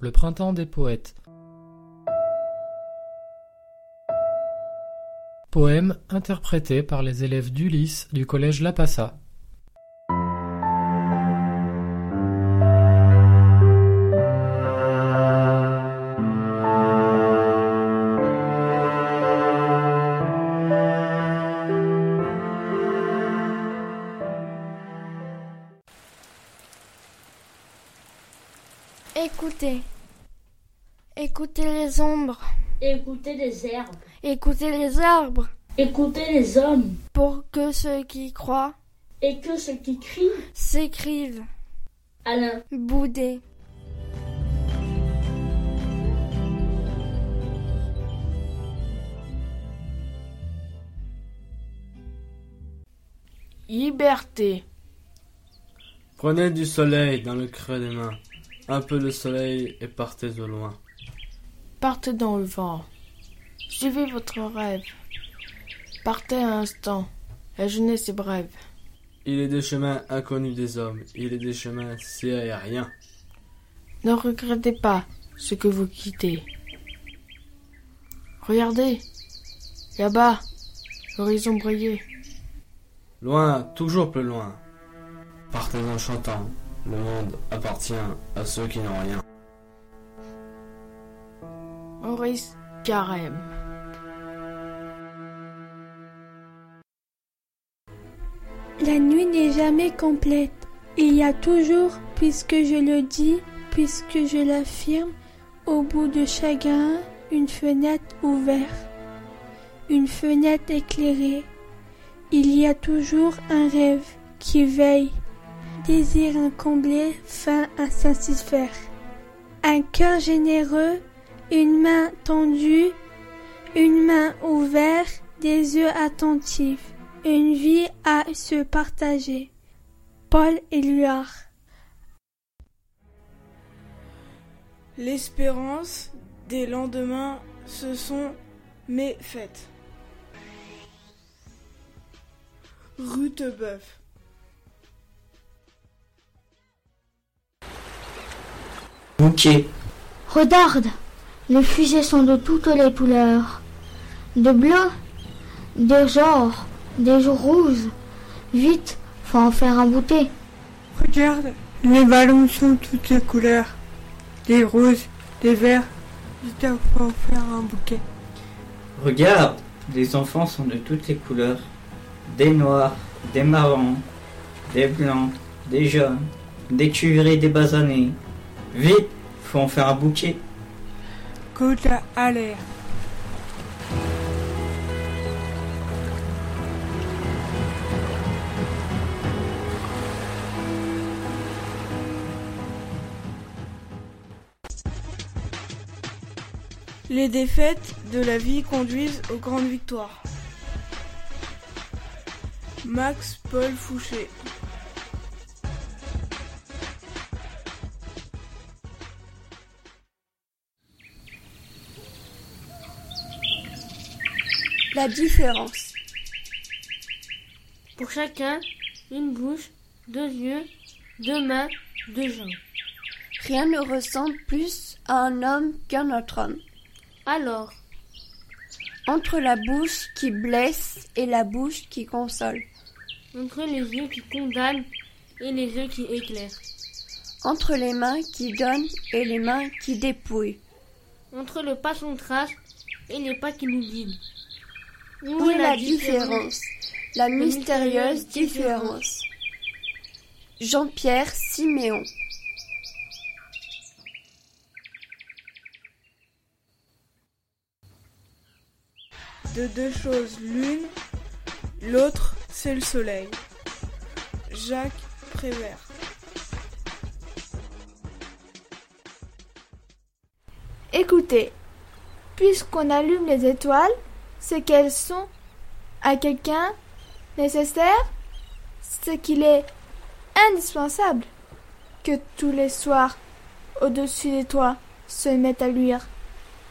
le printemps des poètes. Poème interprété par les élèves d'Ulysse du collège La Écoutez. Écoutez les ombres. Écoutez les herbes. Écoutez les arbres. Écoutez les hommes. Pour que ceux qui croient Et que ceux qui crient. s'écrivent. Alain. Boudet. Liberté. Prenez du soleil dans le creux des mains, un peu de soleil et partez au loin. Partez dans le vent. Suivez votre rêve. Partez un instant. La jeunesse est brève. Il est des chemins inconnus des hommes, il est des chemins si aériens. Ne regrettez pas ce que vous quittez. Regardez, là-bas, l'horizon brillait. Loin, toujours plus loin. Partez en chantant, le monde appartient à ceux qui n'ont rien. Maurice Carême. La nuit n'est jamais complète. Il y a toujours, puisque je le dis, puisque je l'affirme, au bout de chacun, une fenêtre ouverte, une fenêtre éclairée. Il y a toujours un rêve qui veille, désir incomblé, fin à satisfaire. Un cœur généreux, une main tendue, une main ouverte, des yeux attentifs, une vie à se partager. Paul Éluard. L'espérance des lendemains se sont méfaites. Rutebeuf. Bouquet. Regarde, les fusées sont de toutes les couleurs. De bleu, de genre, des rouges. Vite, faut en faire un bouquet. Regarde, les ballons sont toutes les couleurs. Des roses, des verts. Vite, faut en faire un bouquet. Regarde, les enfants sont de toutes les couleurs. Des noirs, des marrons, des blancs, des jaunes, des cuivrés, des basanés. Vite, faut en faire un bouquet. Côte à l'air. Les défaites de la vie conduisent aux grandes victoires. Max Paul Fouché. La différence. Pour chacun, une bouche, deux yeux, deux mains, deux jambes. Rien ne ressemble plus à un homme qu'un autre homme. Alors, Entre la bouche qui blesse et la bouche qui console. entre les yeux qui condamnent et les yeux qui éclairent. Entre les mains qui donnent et les mains qui dépouillent. Entre le pas son trace et les pas qui nous guident. Où est la différence La mystérieuse différence. Jean-Pierre Siméon. De deux choses l'une, l'autre c'est le soleil. Jacques Prévert. Écoutez, puisqu'on allume les étoiles, c'est qu'elles sont à quelqu'un nécessaires, c'est qu'il est indispensable que tous les soirs, au-dessus des toits, se mette à luire.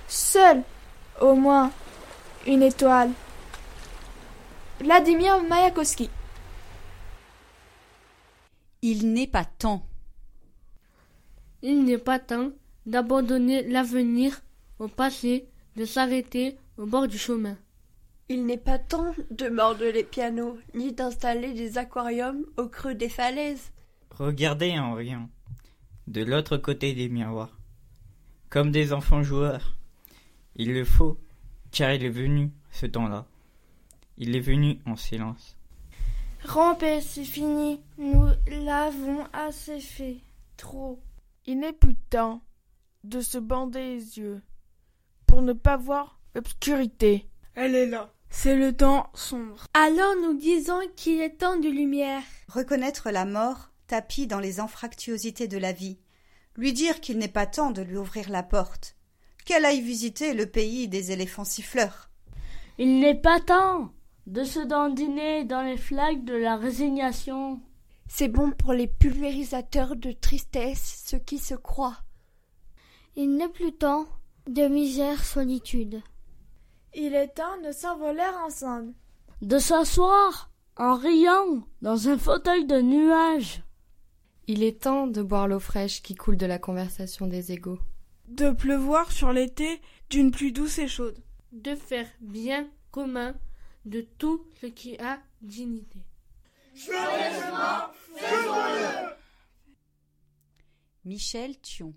Seule, au moins, une étoile. Vladimir Mayakovsky. Il n'est pas temps. Il n'est pas temps d'abandonner l'avenir au passé, de s'arrêter au bord du chemin. Il n'est pas temps de mordre les pianos, ni d'installer des aquariums au creux des falaises. Regardez en riant, de l'autre côté des miroirs, comme des enfants joueurs. Il le faut, car il est venu, ce temps-là. Il est venu en silence. Rampez, c'est fini. Nous l'avons assez fait. Trop. Il n'est plus temps de se bander les yeux pour ne pas voir l'obscurité. Elle est là. C'est le temps sombre. Alors nous disons qu'il est temps de lumière. Reconnaître la mort, tapis dans les anfractuosités de la vie. Lui dire qu'il n'est pas temps de lui ouvrir la porte. Qu'elle aille visiter le pays des éléphants siffleurs. Il n'est pas temps de se dandiner dans les flaques de la résignation. C'est bon pour les pulvérisateurs de tristesse, ceux qui se croient. Il n'est plus temps de misère solitude. Il est temps de s'envoler ensemble. De s'asseoir en riant dans un fauteuil de nuages. Il est temps de boire l'eau fraîche qui coule de la conversation des égaux. De pleuvoir sur l'été d'une pluie douce et chaude. De faire bien commun de tout ce qui a dignité. Michel Thion